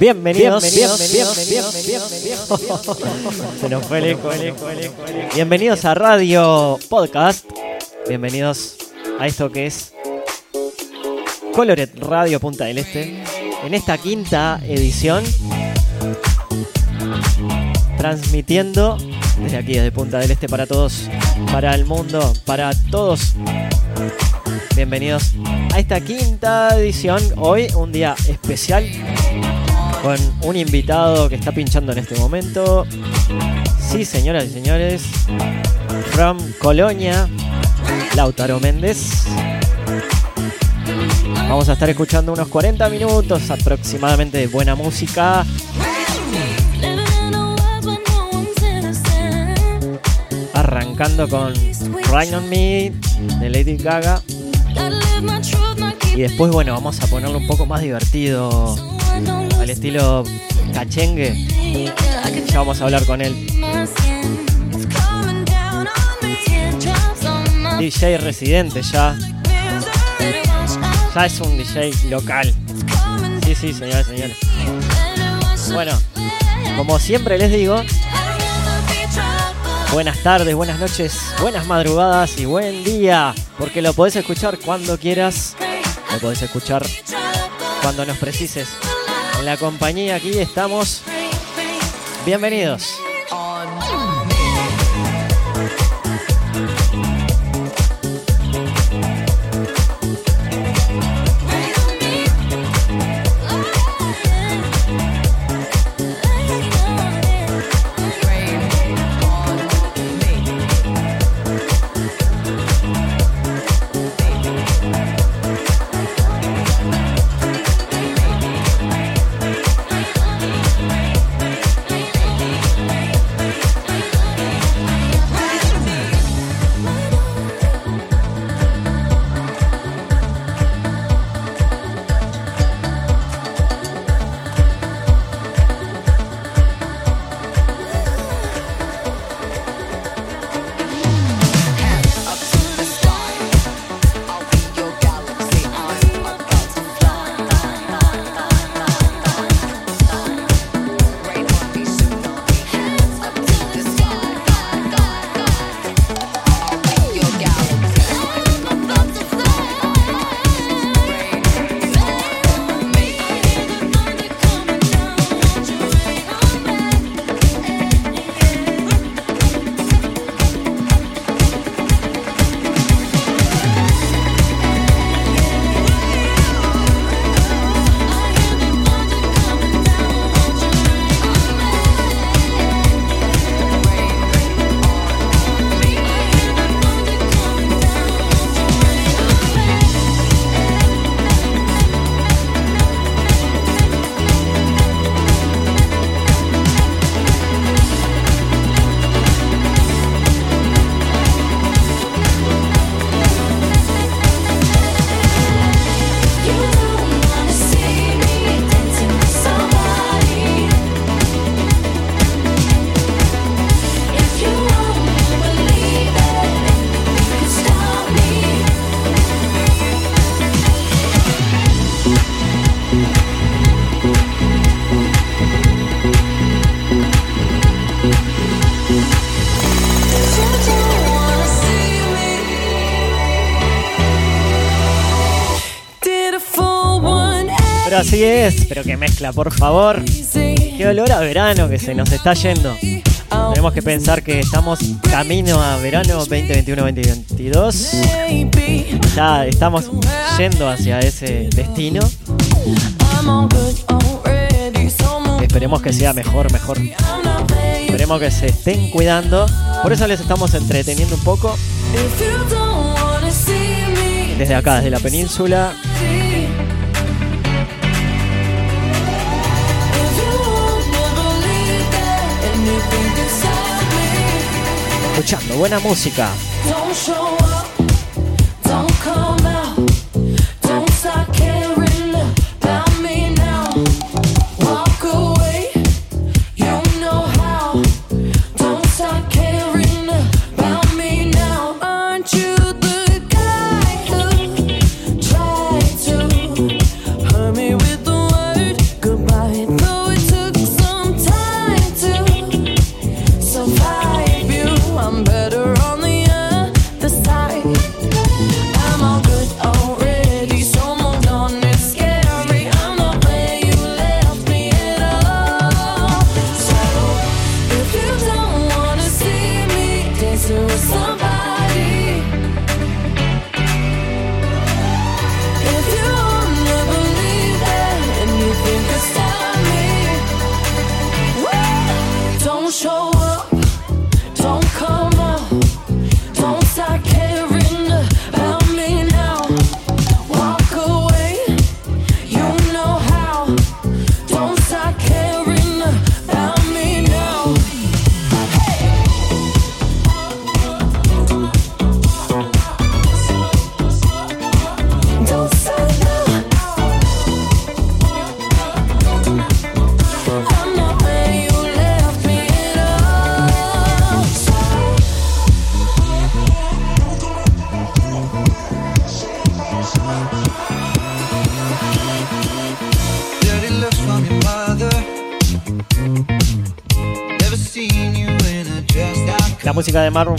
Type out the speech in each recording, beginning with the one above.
Bienvenidos, bienvenidos, bienvenidos, Se nos fue el eco, el eco, el eco, el eco. Bienvenidos a Radio Podcast. Bienvenidos a esto que es Colored Radio Punta del Este. En esta quinta edición, transmitiendo desde aquí, desde Punta del Este, para todos, para el mundo, para todos. Bienvenidos a esta quinta edición. Hoy un día especial con un invitado que está pinchando en este momento. Sí, señoras y señores, from Colonia, Lautaro Méndez. Vamos a estar escuchando unos 40 minutos aproximadamente de buena música. Arrancando con Rain on Me de Lady Gaga. Y después, bueno, vamos a ponerlo un poco más divertido al estilo cachengue. Ya vamos a hablar con él. DJ residente ya. Ya es un DJ local. Sí, sí, señores, señores. Bueno, como siempre les digo, buenas tardes, buenas noches, buenas madrugadas y buen día. Porque lo podés escuchar cuando quieras. Lo podés escuchar cuando nos precises. La compañía aquí estamos. Bienvenidos. Así es, pero que mezcla, por favor. Qué olor a verano que se nos está yendo. Tenemos que pensar que estamos camino a verano 2021-2022. Ya estamos yendo hacia ese destino. Esperemos que sea mejor, mejor. Esperemos que se estén cuidando. Por eso les estamos entreteniendo un poco. Desde acá, desde la península. Buena música. to somebody.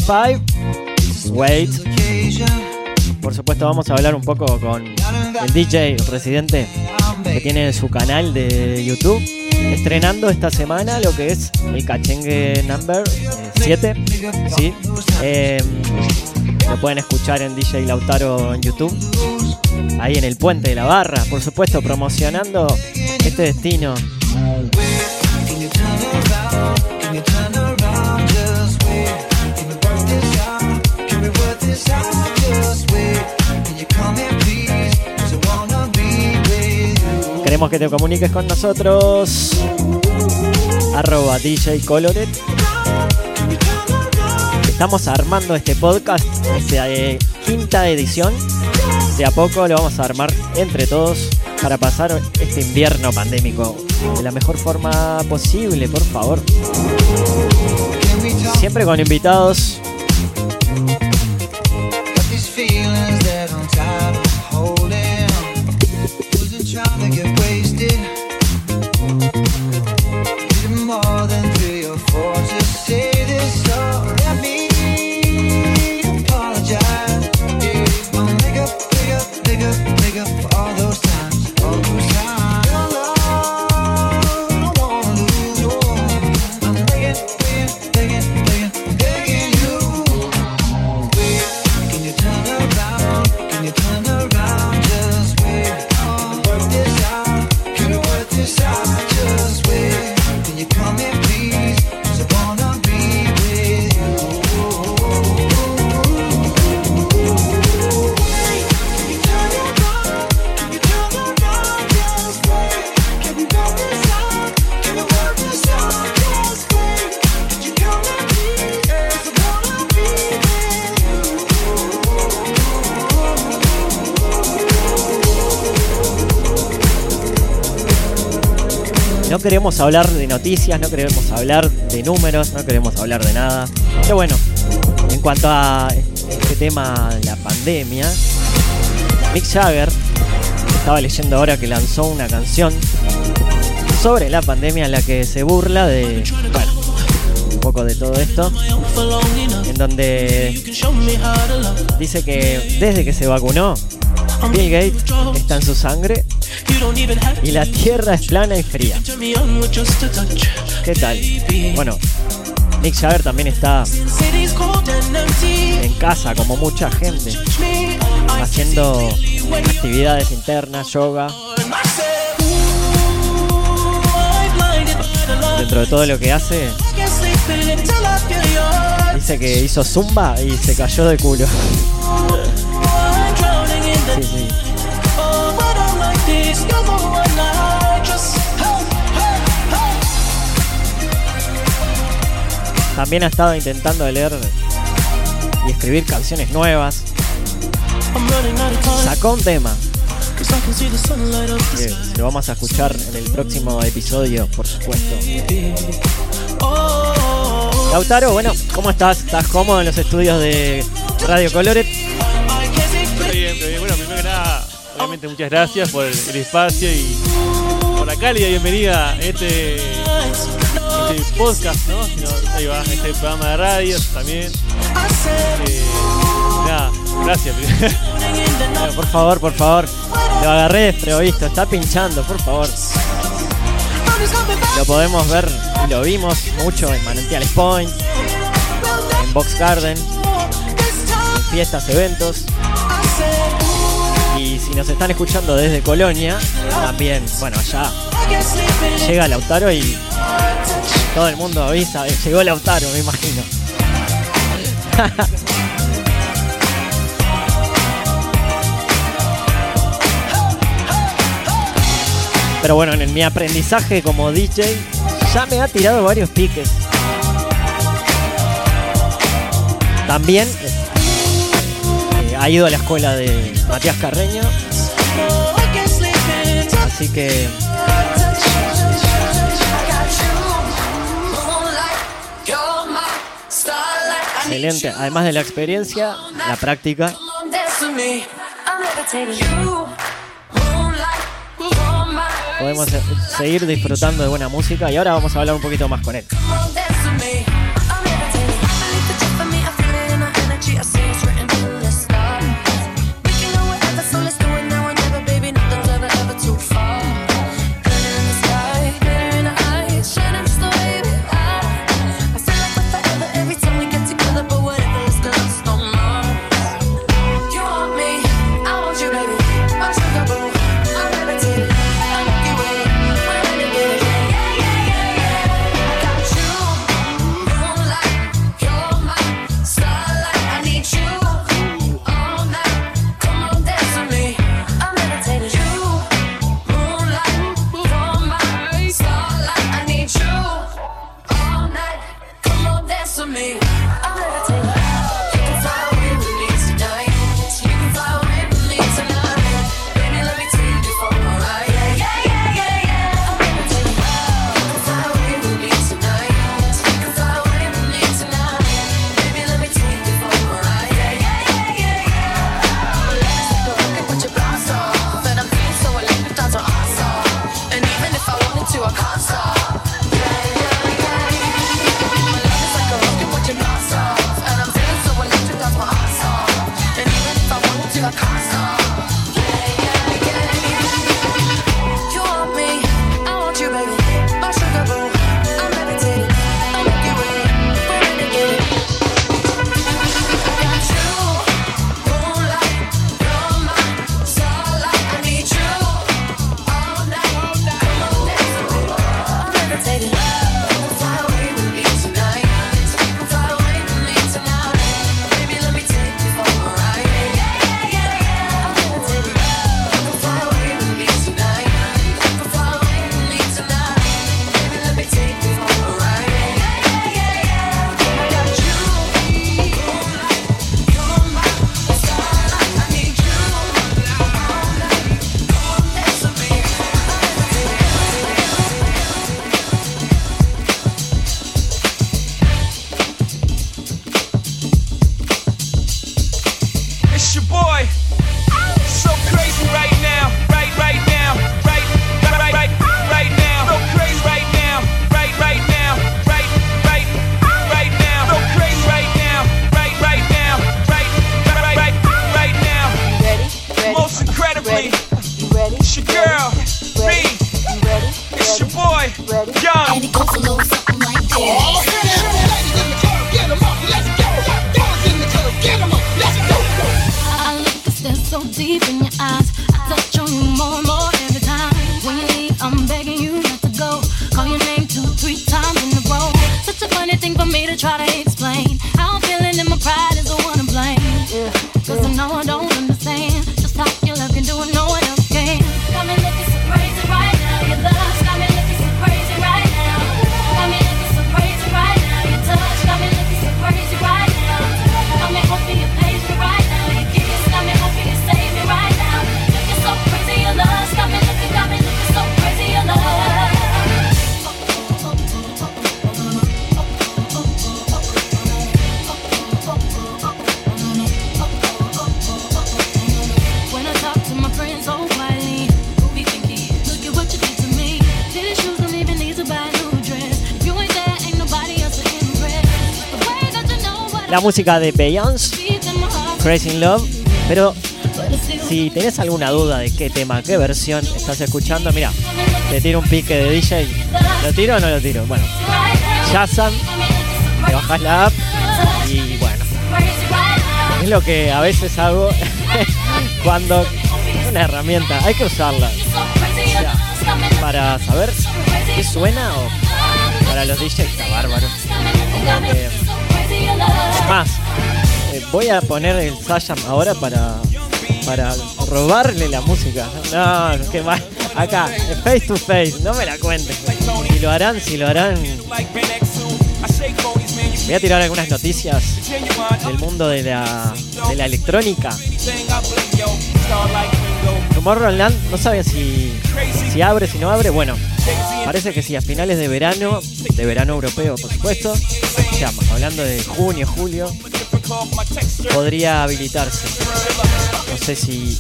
5. Wait. Por supuesto vamos a hablar un poco con el DJ residente que tiene su canal de YouTube. Estrenando esta semana lo que es el Cachengue Number 7. ¿sí? Em, lo pueden escuchar en DJ Lautaro en YouTube. Ahí en el puente de la barra, por supuesto, promocionando este destino. Queremos que te comuniques con nosotros. Arroba DJ Coloret. Estamos armando este podcast, esta eh, quinta edición. De a poco lo vamos a armar entre todos para pasar este invierno pandémico de la mejor forma posible, por favor. Siempre con invitados queremos hablar de noticias, no queremos hablar de números, no queremos hablar de nada. Pero bueno, en cuanto a este tema de la pandemia, Mick Jagger, estaba leyendo ahora que lanzó una canción sobre la pandemia en la que se burla de, un poco de todo esto, en donde dice que desde que se vacunó, Bill Gates está en su sangre y la tierra es plana y fría. ¿Qué tal? Bueno, Nick Jagger también está en casa, como mucha gente, haciendo actividades internas, yoga. Dentro de todo lo que hace, dice que hizo zumba y se cayó de culo. También ha estado intentando leer y escribir canciones nuevas. Sacó un tema. Que lo vamos a escuchar en el próximo episodio, por supuesto. Lautaro, bueno, ¿cómo estás? ¿Estás cómodo en los estudios de Radio Coloret? bien, Bueno, primero que nada, obviamente muchas gracias por el, espacio y por la cálida bienvenida a este, este podcast, ¿no? va, este programa de radio también. Eh, nada, gracias. por favor, por favor. Lo agarré visto está pinchando, por favor. Lo podemos ver y lo vimos mucho en Manantiales Point, en Box Garden, en fiestas, eventos. Y si nos están escuchando desde Colonia, también, bueno, allá llega Lautaro y todo el mundo avisa, eh, llegó Lautaro, me imagino. Pero bueno, en mi aprendizaje como DJ ya me ha tirado varios piques. También ha ido a la escuela de Matías Carreño. Así que. Excelente. Además de la experiencia, la práctica. Podemos seguir disfrutando de buena música y ahora vamos a hablar un poquito más con él. La música de Beyoncé, Crazy Love. Pero si tenés alguna duda de qué tema, qué versión estás escuchando, mira, te tiro un pique de DJ. ¿Lo tiro o no lo tiro? Bueno, Shazam, te bajas la app y bueno. Es lo que a veces hago cuando una herramienta, hay que usarla. para saber qué suena o para los DJs está bárbaro. Eh, voy a poner el Sayam ahora para, para robarle la música. No, qué mal. Acá, face to face, no me la cuenten. Si lo harán, si lo harán. Voy a tirar algunas noticias del mundo de la, de la electrónica. Tomorrowland no sabe si, si abre, si no abre. Bueno, parece que sí, a finales de verano, de verano europeo por supuesto, hablando de junio, julio, podría habilitarse. No sé si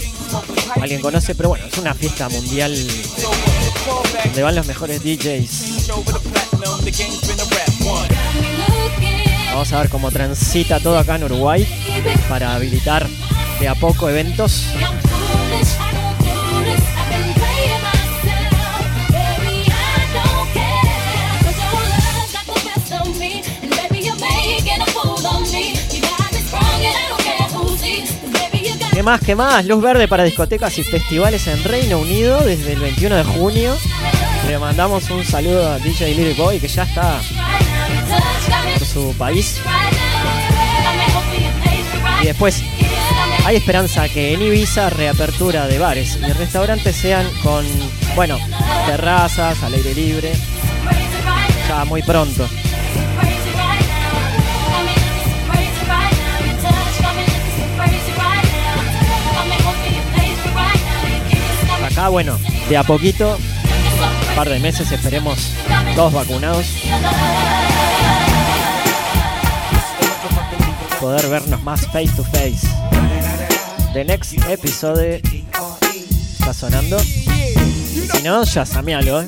alguien conoce, pero bueno, es una fiesta mundial donde van los mejores DJs. Vamos a ver cómo transita todo acá en Uruguay para habilitar de a poco eventos. ¿Qué más? ¿Qué más? Luz verde para discotecas y festivales en Reino Unido desde el 21 de junio. Le mandamos un saludo a DJ Little Boy que ya está por su país. Y después hay esperanza que en Ibiza reapertura de bares y restaurantes sean con, bueno, terrazas al aire libre. Ya muy pronto. Ya bueno, de a poquito, un par de meses, esperemos todos vacunados. Poder vernos más face to face. The next episode está sonando. Si no, ya samealo, ¿eh?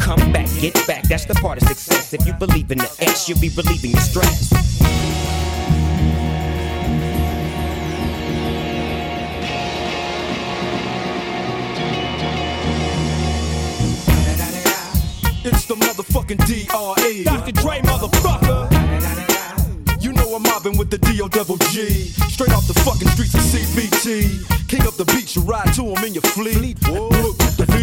Come back, get back, that's the part of success. If you believe in the X, you'll be relieving your stress. It's the motherfucking DRE. Dr. Dre, motherfucker. You know I'm mobbing with the DO double G. Straight off the fucking streets of CBT. King up the beach, you ride to him in your fleet. Look,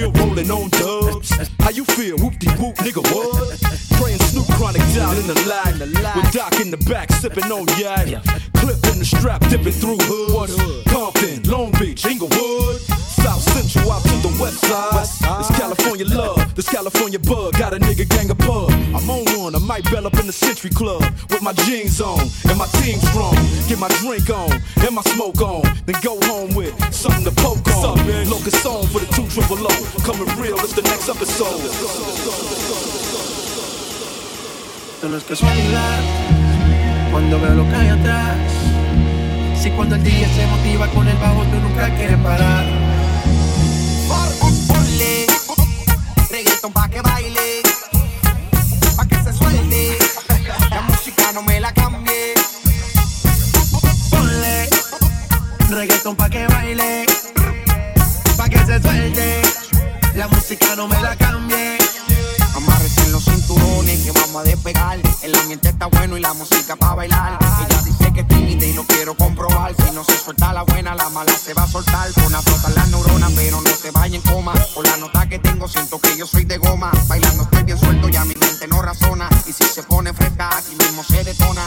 field rolling on dubs. How you feel? Whoop de whoop, nigga, what? Praying Chronic down in the lag. With Doc in the back, sipping on yak. Clip in the strap, dipping through hood. Compton, Long Beach, Inglewood. South Central out to the west side. This California love, this California bug. Got a nigga gang of pub. I'm on one, I might bell up in the Century Club with my jeans on and my team strong. Get my drink on and my smoke on, then go home with something to poke on. Locust song for the two triple O. Coming real, it's the next episode. Esto no es casualidad cuando veo lo que hay atrás. Si cuando el día se motiva con el bajo, tú nunca quieres parar. Ponle reggaeton pa' que baile, pa' que se suelte. La música no me la cambie. Ponle reggaeton pa' que baile, pa' que se suelte. La música no me la cambie. Que vamos a despegar. El ambiente está bueno y la música pa' bailar. Ella dice que es tímida y lo quiero comprobar. Si no se suelta la buena, la mala se va a soltar. Pon a las neuronas, pero no se vaya en coma. Por la nota que tengo, siento que yo soy de goma. Bailando estoy bien suelto, ya mi mente no razona. Y si se pone fresca, aquí mismo se detona.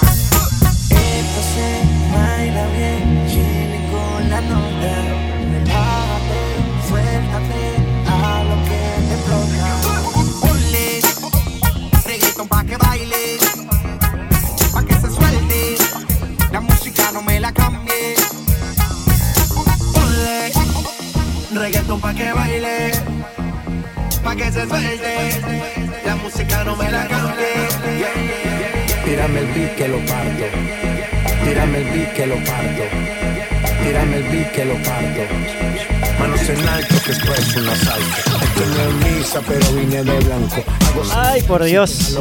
Esto se baila bien, chile con la nota. Ay, por Dios.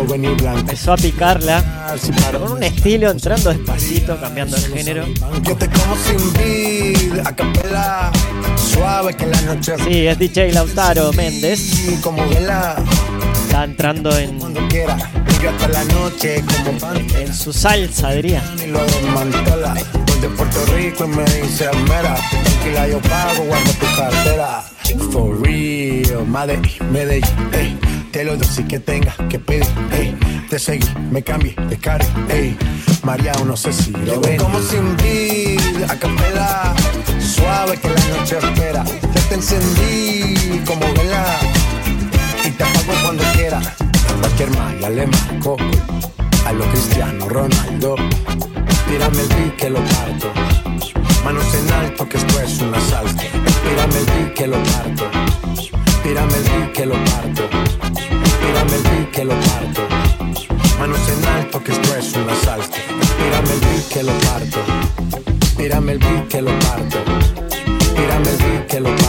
Empezó a picarla con un estilo, entrando despacito, cambiando el género. Yo te como sin vida, a capela. Suave que la noche Sí, es DJ Lautaro Méndez. así como vela. Está entrando en, en su salsa, diría. de Puerto Rico y me dice, mira, tranquila, yo pago, guarda tu cartera. For real, Medellín, Medellín, ey. Te lo doy si que tenga que pedir, ey. Te seguí, me cambié de cara, ey. María, no sé si lo ven. como sin vida, a capela. Suave que la noche espera. Ya te encendí como vela. Y te apago cuando quiera. A cualquier malla le marco. A lo Cristiano Ronaldo. Tírame el beat que lo parto. Manos en alto que esto es un asalto. Tírame el beat que lo parto. Tírame el beat que lo parto. Tírame el beat que lo parto. Manos en alto que esto es un asalto. Tírame el beat que lo parto. Tírame el beat que lo parto. Tírame el beat que lo parto.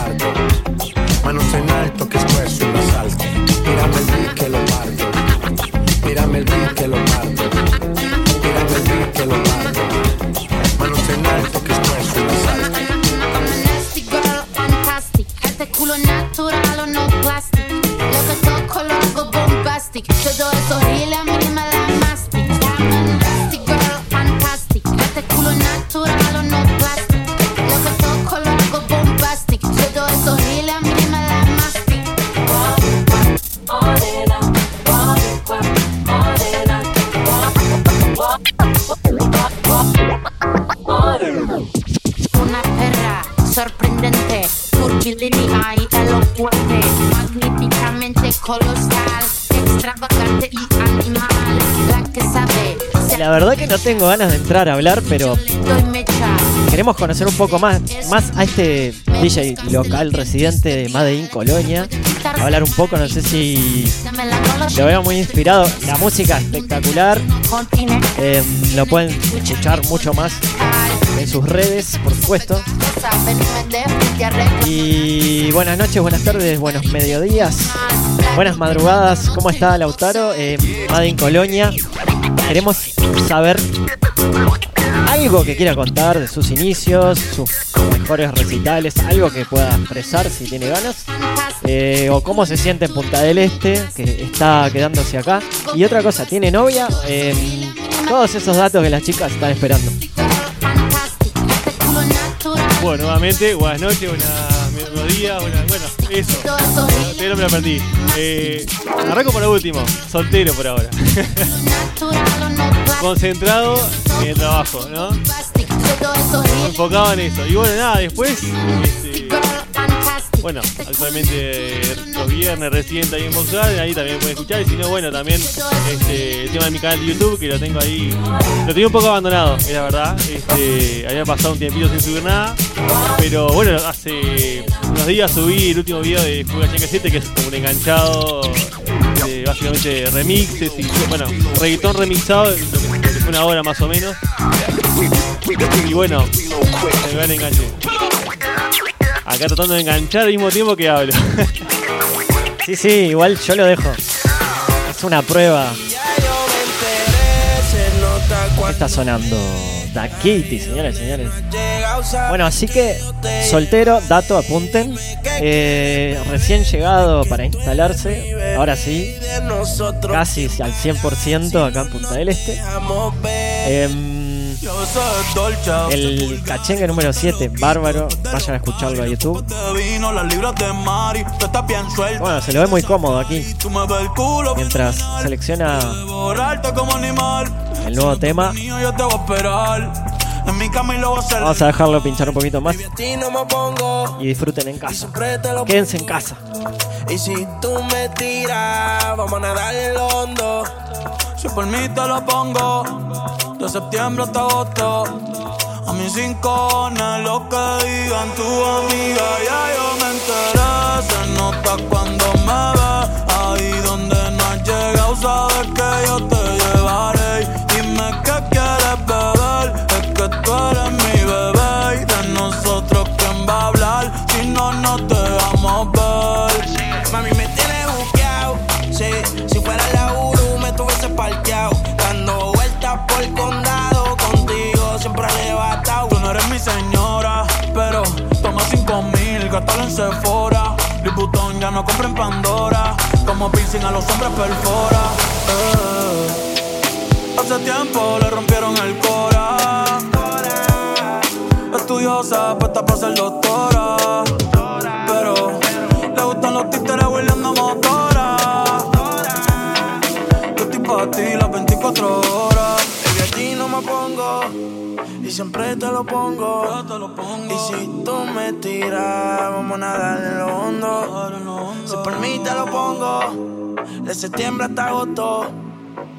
No tengo ganas de entrar a hablar, pero queremos conocer un poco más, más a este DJ local residente de Made in Colonia. Hablar un poco, no sé si lo veo muy inspirado. La música espectacular. eh, lo pueden escuchar mucho más en sus redes, por supuesto. Y buenas noches, buenas tardes, buenos mediodías, buenas madrugadas. ¿Cómo está Lautaro? Eh, Made Colonia. Queremos saber algo que quiera contar de sus inicios, sus mejores recitales, algo que pueda expresar si tiene ganas. eh, o cómo se siente en Punta del Este, que está quedándose acá. Y otra cosa, ¿tiene novia? Eh, todos esos datos que las chicas están esperando. Bueno, nuevamente, buenas noches, buenas bueno, eso. Me perdí. Eh, arranco por lo último, soltero por ahora. Concentrado en el trabajo, ¿no? Enfocado en eso. Y bueno, nada, después, este, bueno, actualmente los viernes recién ahí en Boxar, ahí también pueden escuchar. Y si no, bueno, también este, el tema de mi canal de YouTube, que lo tengo ahí, lo tenía un poco abandonado, es la verdad. Este, había pasado un tiempito sin subir nada. Pero bueno, hace unos días subí el último video de Fuga 7, que es como un enganchado de básicamente remixes y bueno, reggaetón remixado, fue una hora más o menos. Y bueno, se me van enganche. Acá tratando de enganchar al mismo tiempo que hablo. Sí, sí, igual yo lo dejo. Es una prueba. ¿Qué está sonando? Da Kitty, señores señores. Bueno, así que soltero, dato, apunten. Eh, recién llegado para instalarse, ahora sí, casi al 100% acá en Punta del Este. Em, el cachengue número 7, bárbaro. Vayan a escucharlo a YouTube. Bueno, se lo ve muy cómodo aquí. Mientras selecciona el nuevo tema, vamos a dejarlo pinchar un poquito más y disfruten en casa. Quédense en casa. Y si tú me tiras, vamos a nadar en el hondo. Si por mí te lo pongo, de septiembre hasta agosto. A mis cinco lo que digan tu amiga, ya yo me enteré. Se nota cuando me ves, ahí donde no has llegado, sabes que yo te llevaré. Contigo siempre arrebatado. Tú no eres mi señora, pero toma cinco mil, gástalo en Sephora. Liputón ya no compra en Pandora. Como piercing a los hombres perfora. Eh. Hace tiempo le rompieron el cora. Estudiosa, puesta para ser doctora. Y siempre te lo pongo. Y si tú me tiras, vamos a nadar en lo hondo. Si por mí te lo pongo. De septiembre hasta agosto.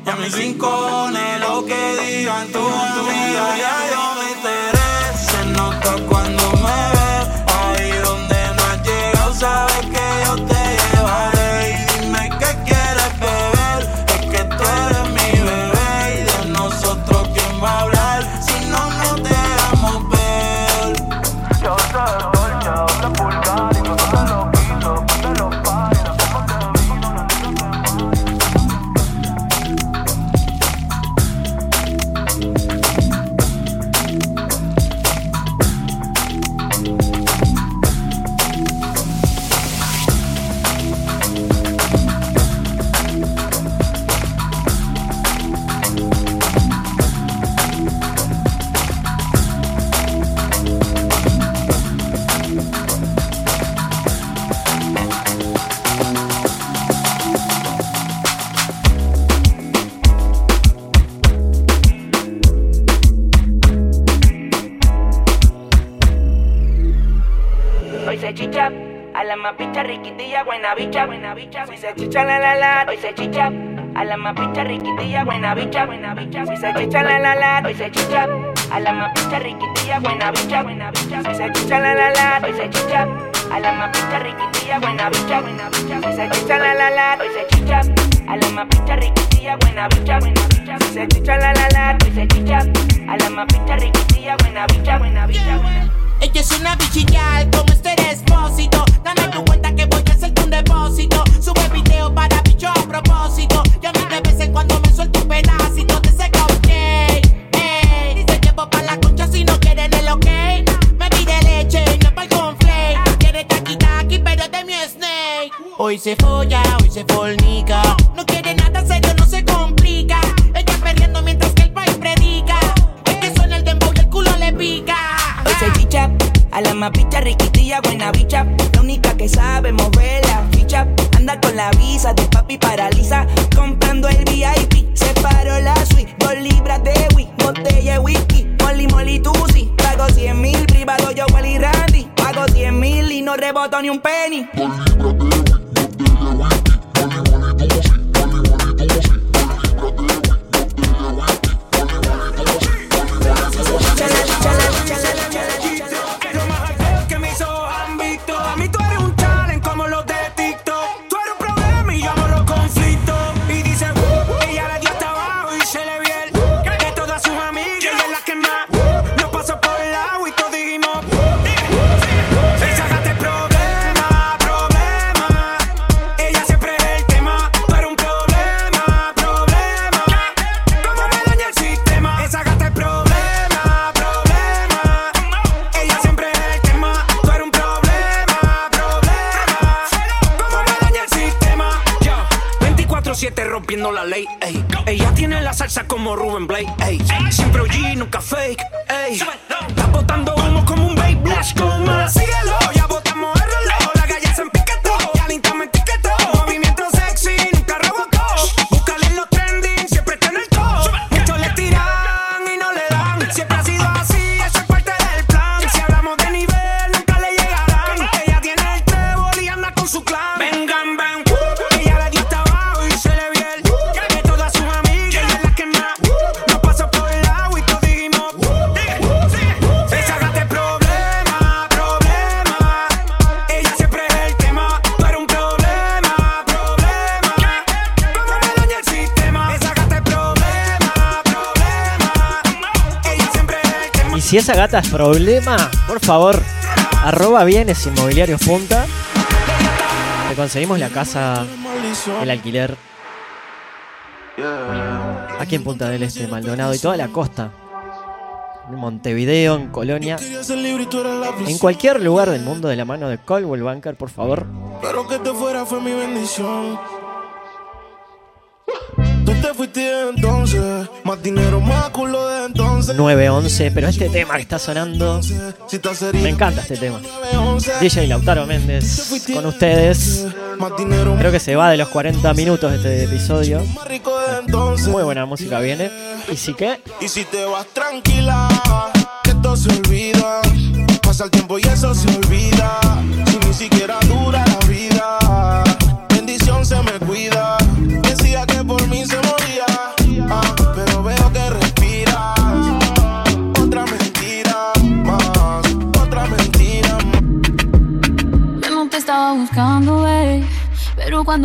Y a mis rincones, lo que digan tu amiga, ya yo me enteré. Se nota buena bicha, buena bicha. Si se chicha la la la, hoy se chicha. A la mapita riquitilla, buena bicha, buena bicha. Si se chicha la la la, hoy se chicha. A la mapita riquitilla, buena bicha, buena bicha. Si se chicha la la la, hoy se chicha. A la mapita riquitilla, buena bicha, buena bicha. Si se chicha la la la, hoy se chicha. A la mapita riquitilla, buena bicha, buena bicha. Ella es una bichillar como este despósito. Dame tu cuenta cê for si esa gata es problema, por favor, arroba bienes inmobiliarios punta. Te conseguimos la casa, el alquiler. Aquí en Punta del Este, Maldonado y toda la costa. En Montevideo, en Colonia. En cualquier lugar del mundo de la mano de Coldwell Banker, por favor. Pero que te fuera fue mi bendición. 911, pero este tema que está sonando, me encanta este tema. DJ Lautaro Méndez con ustedes. Creo que se va de los 40 minutos este episodio. Muy buena música viene. ¿Y si qué? Y si te vas tranquila, que todo se olvida. Pasa el tiempo y eso se olvida. Si ni siquiera dura la vida, bendición se me cuida. Decía que por mí se me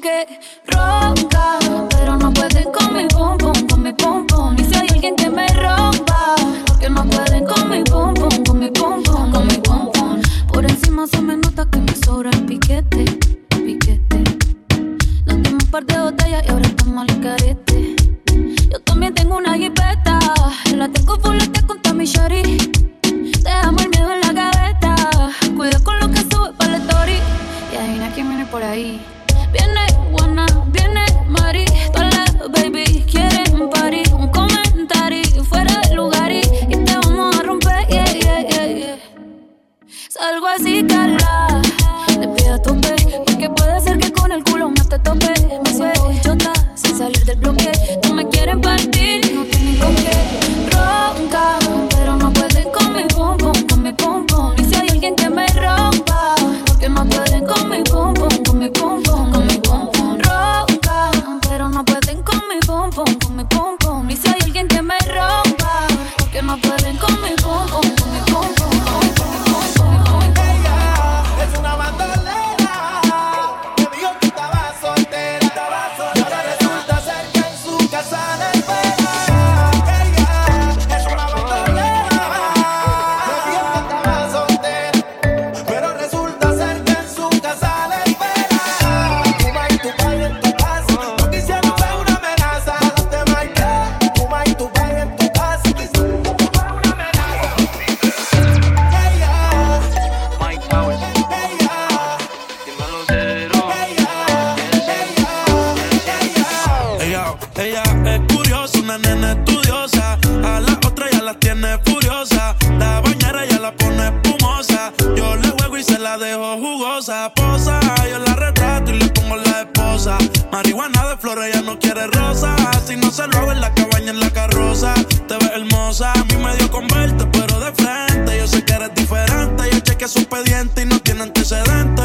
Qué roncar. Pero no pueden con mi pum pum, con mi pum pum. Y si hay alguien que me rompa, porque no pueden con mi pum pum, con mi pum pum, con mi pum pum. Por encima se me nota que me sobra el piquete, piquete. Nos dimos un par de botellas y ahora estamos al carete. Yo también tengo una jipeta, la tengo fulete con mi shari. Flores, ella no quiere rosa. Si no se lo hago en la cabaña, en la carroza. Te ves hermosa, a mí me dio con verte, pero de frente. Yo sé que eres diferente. Yo chequeé su expediente y no tiene antecedentes.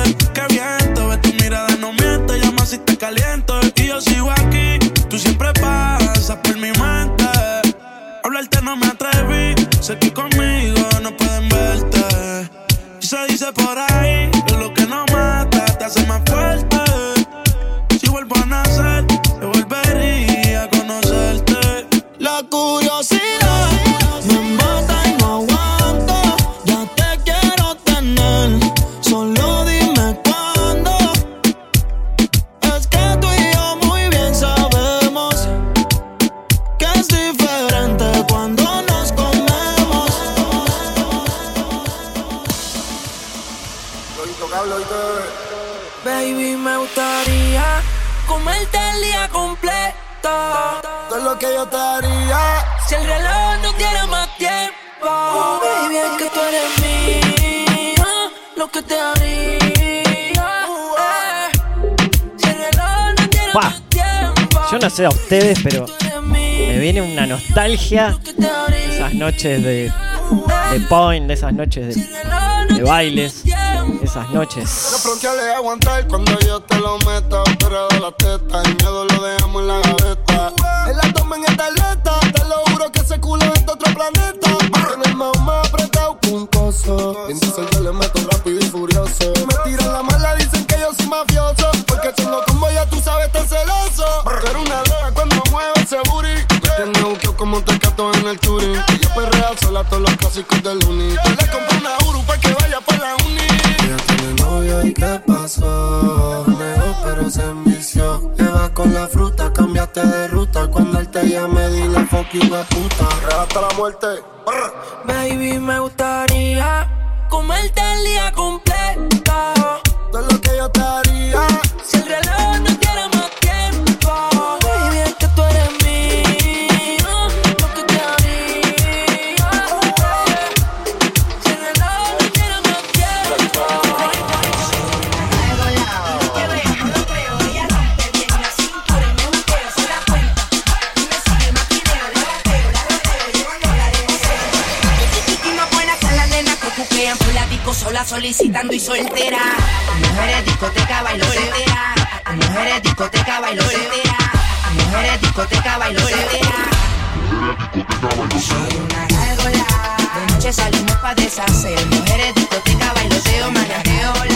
Esas noches de, de point, esas noches de, bailes, esas noches. Tecato en el touring. Y yo perrea sola todos los clásicos del uni. Yo le compré una Uru para que vaya para la uni. Ella tiene novio y qué pasó. Negó pero se envició. Lleva con la fruta, cambiaste de ruta. Cuando él te llame, dile fuck you de puta. Hasta la muerte. Baby, me gustaría comerte el día completo. Todo lo que yo te haría. Solicitando y soltera. Mujeres discoteca bailo soltera. Mujeres discoteca bailo soltera. Mujeres discoteca bailo soltera. Soy una gárgola. De noche salimos pa' deshacer. Mujeres discoteca bailoteo, manajeo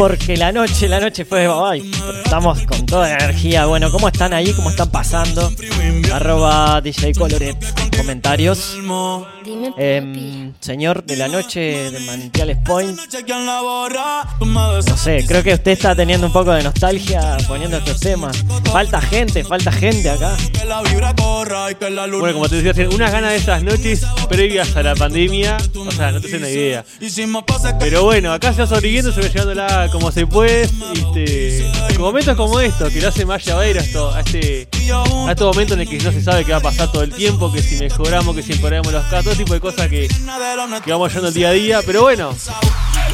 Porque la noche, la noche fue. Ay, pero estamos con toda la energía. Bueno, ¿cómo están ahí? ¿Cómo están pasando? Arroba DJ Colore. Comentarios. Em, señor de la noche de Manantiales Point. La No sé, creo que usted está teniendo un poco de nostalgia poniendo estos temas. Falta gente, falta gente acá. la la Bueno, como te decía, unas ganas de esas noches previas a la pandemia. O sea, no te una idea. Pero bueno, acá se va sobreviviendo, se va llevándola como se puede. Este, momentos como estos, que lo hace más llavero a este, a este momento en el que no se sabe qué va a pasar todo el tiempo, que si mejoramos, que si empeoramos los casos, todo tipo de cosas que, que vamos llevando el día a día. Pero bueno,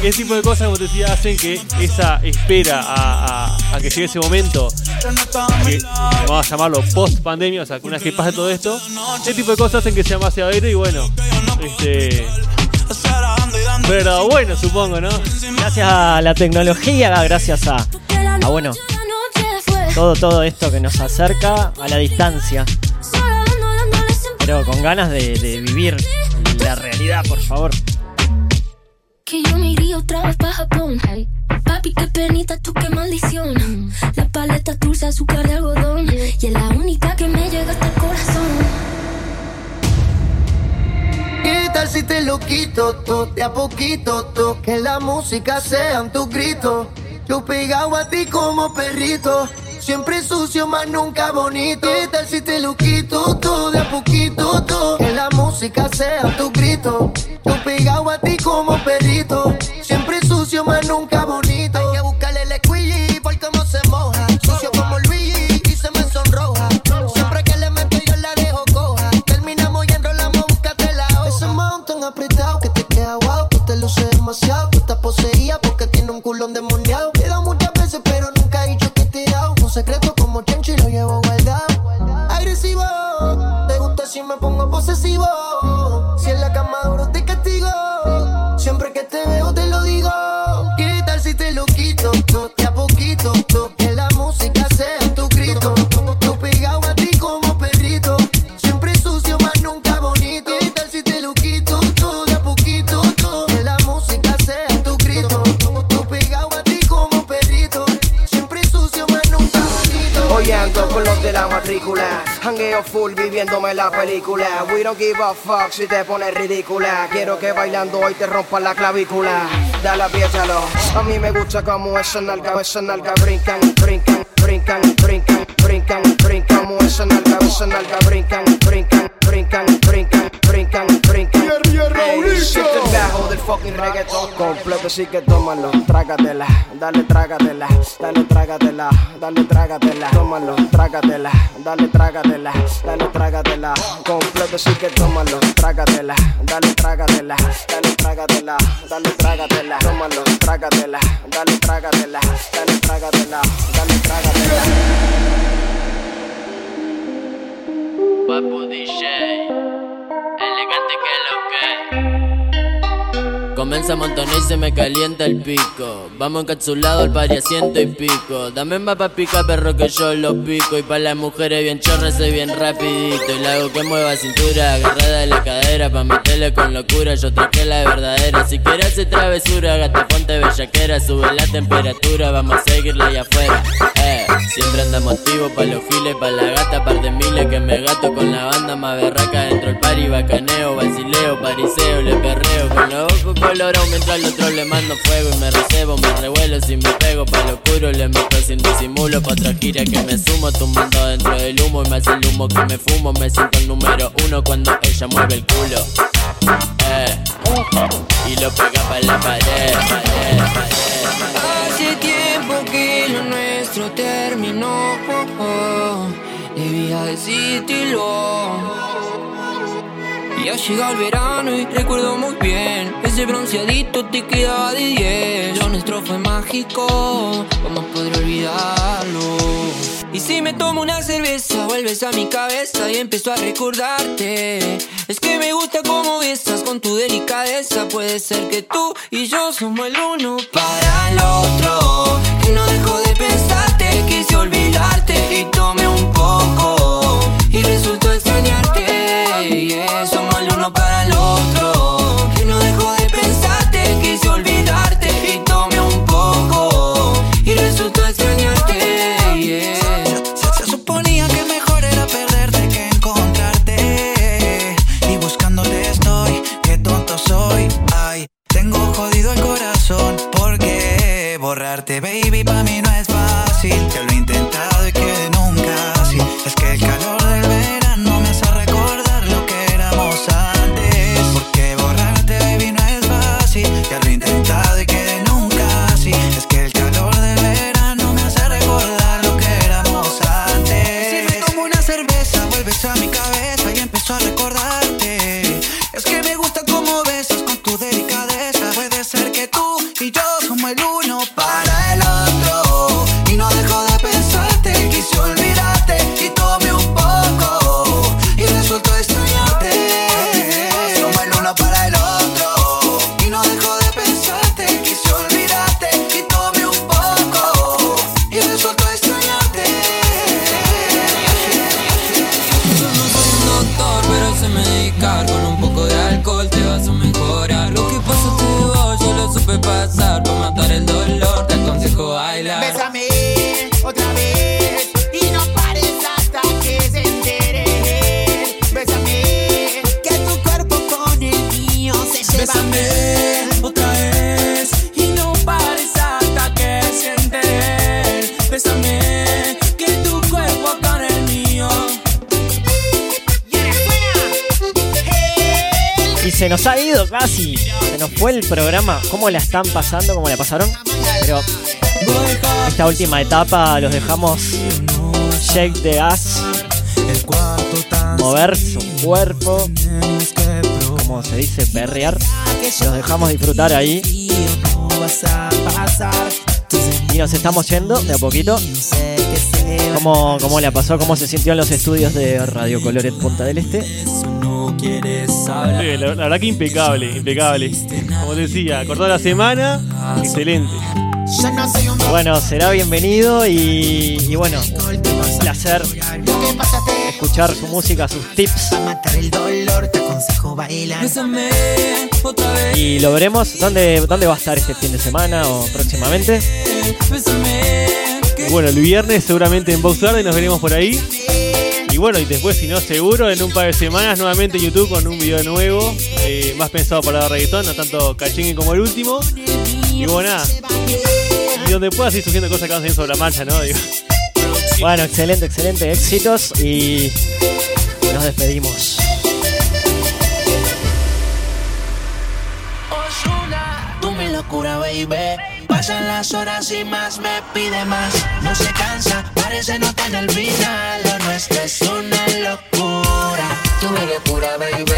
ese tipo de cosas, como te decía, hacen que esa espera a, a- que llegue ese momento, vamos a llamarlo post pandemia, o sea, que una vez que pase todo esto, ese tipo de cosas hacen que sea más llevadero y bueno, este. Pero bueno, supongo, ¿no? Gracias a la tecnología, gracias a, a bueno, todo, todo esto que nos acerca a la distancia. Pero con ganas de, de vivir la realidad, por favor. Que yo me iría otra vez para Japón. Papi, qué penita, tú qué maldición. La paleta dulce, azúcar de algodón. Y es la única que me llega hasta el corazón. ¿Qué tal si te lo quito todo de a poquito todo? Que la música sean tus gritos. Yo pegado a ti como perrito. Siempre sucio, más nunca bonito. ¿Qué tal si te lo quito todo de a poquito todo? Que la música sea tu grito. Yo pegado a ti como perrito. Siempre sucio, más nunca bonito. Viviéndome la película. We don't give a fuck si te pones ridícula. Quiero que bailando hoy te rompa la clavícula. Dale, apriétalo. A mí me gusta como esa nalga, esa nalga brincan, brincan, brincan, brincan, brincan, brincan. Como esa nalga, esa nalga brincan, brincan, brincan, brincan, brincan, brincan. Ey, siente el bajo del fucking reggaeton completo, sí que tómalo, trágatela, dale trágatela, dale trágatela, dale trágatela, tómalo, trágatela, dale trágatela, dale trágatela, completo, sí que tómalo, trágatela, dale trágatela, dale trágatela, dale trágatela, tómalo, trágatela, dale trágatela, dale trágatela, dale trágatela. Papu DJ, elegante que lo que. Comienza a y se me calienta el pico. Vamos encapsulado al pari ciento y pico. Dame más pa' pica, perro, que yo lo pico. Y pa' las mujeres bien chorras, soy bien rapidito. Y la que mueva cintura, agarrada de la cadera. Pa' meterle con locura, yo traje la verdadera. Si quieres hacer travesura, gata ponte bellaquera. Sube la temperatura, vamos a seguirla allá afuera. Eh, siempre andamos activos pa' los giles, pa' la gata, par de miles que me gato con la banda más berraca dentro del pari, bacaneo, vacileo, pariseo, le perreo con los ojos colorados mientras al otro le mando fuego y me recebo, me revuelo si me pego pa' lo oscuro, le meto sin disimulo pa' otra gira que me sumo, tumbando dentro del humo y me hace el humo que me fumo, me siento el número uno cuando ella mueve el culo. Eh, y lo pega pa' la pared, pared, pared, pared. Hace tiempo que lo nuestro terminó. Debía decírtelo. Ya llega el verano y recuerdo muy bien Ese bronceadito te quedaba de 10 Lo nuestro fue mágico, ¿cómo podré olvidarlo? si me tomo una cerveza, vuelves a mi cabeza y empiezo a recordarte. Es que me gusta cómo besas con tu delicadeza. Puede ser que tú y yo somos el uno para el otro. Que no dejo de pensarte, quise olvidarte y tomé un se nos ha ido casi. Se nos fue el programa. ¿Cómo la están pasando? ¿Cómo la pasaron? Pero esta última etapa los dejamos shake the ass. Mover su cuerpo. Como se dice, perrear. Los dejamos disfrutar ahí. Y nos estamos yendo de a poquito. ¿Cómo, ¿Cómo le pasó? ¿Cómo se sintió en los estudios de Radio Coloret Punta del Este? Sí, la, la verdad que impecable, impecable. Como te decía, cortó la semana, excelente. Bueno, será bienvenido y, y bueno, un placer escuchar su música, sus tips. Y lo veremos. ¿Dónde, ¿Dónde va a estar este fin de semana o próximamente? Bueno, el viernes seguramente en Box Garden nos veremos por ahí. Y bueno, y después, si no, seguro, en un par de semanas nuevamente en YouTube con un video nuevo, eh, más pensado para reggaetón, no tanto cachingue como el último. Y bueno, nada. Y donde puedas ir surgiendo cosas que van sobre la marcha, ¿no? Digo, Bueno, excelente, excelente. Éxitos y nos despedimos. Ozuna, tú mi locura, baby. Pasan las horas y más me pide más. No se cansa, parece no tener final. Lo nuestro es una locura. Tú mi locura, baby.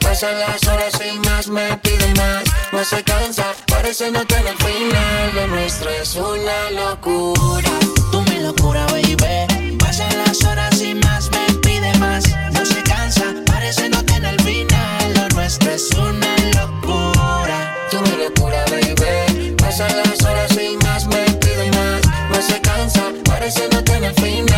Pasan las horas y más me pide más. No se cansa, parece no tener final. Lo nuestro es una locura. Tú mi locura, baby. Pasan las horas y más me pide más. No se cansa, parece no tener final. Lo nuestro es una locura. Tú mi locura, baby. Pasan las horas y más me parece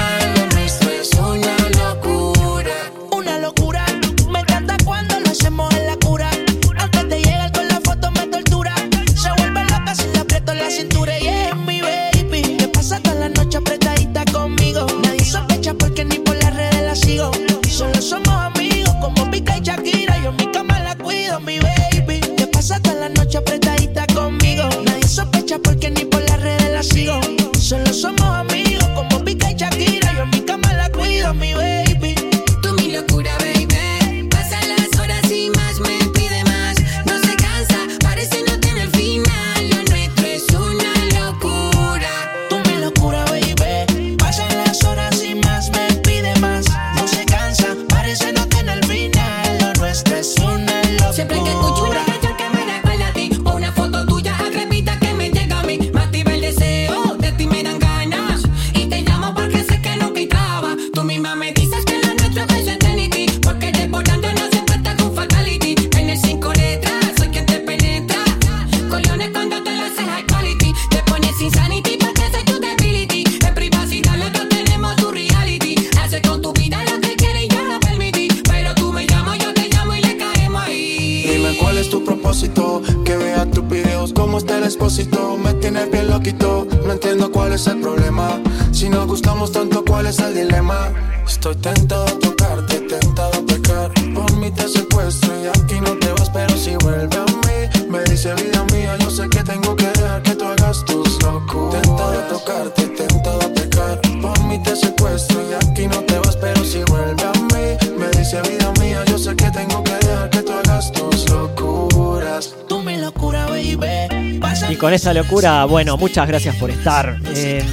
gustamos tanto, ¿cuál es el dilema? Estoy tentado a tocarte, tentado a pecar. Por mí te secuestro y aquí no te vas, pero si vuelve a mí. Me dice vida mía, yo sé que tengo que dejar que tú hagas tus locuras. Tentado a tocarte, tentado a pecar. Por mí te secuestro y aquí no te vas, pero si vuelve a mí. Me dice vida mía, yo sé que tengo que dejar que tú hagas tus locuras. Tú mi locura, baby. Y con esa locura, bueno, muchas gracias por estar. Eh,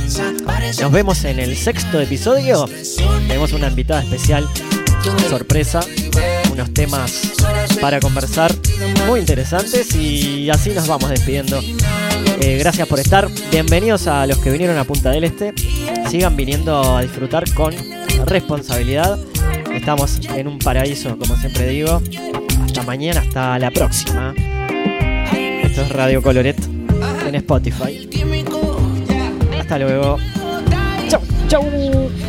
nos vemos en el sexto episodio. Tenemos una invitada especial, sorpresa, unos temas para conversar muy interesantes y así nos vamos despidiendo. Eh, gracias por estar. Bienvenidos a los que vinieron a Punta del Este. Sigan viniendo a disfrutar con responsabilidad. Estamos en un paraíso, como siempre digo. Hasta mañana, hasta la próxima. Esto es Radio Coloret en Spotify. Hasta luego. 教。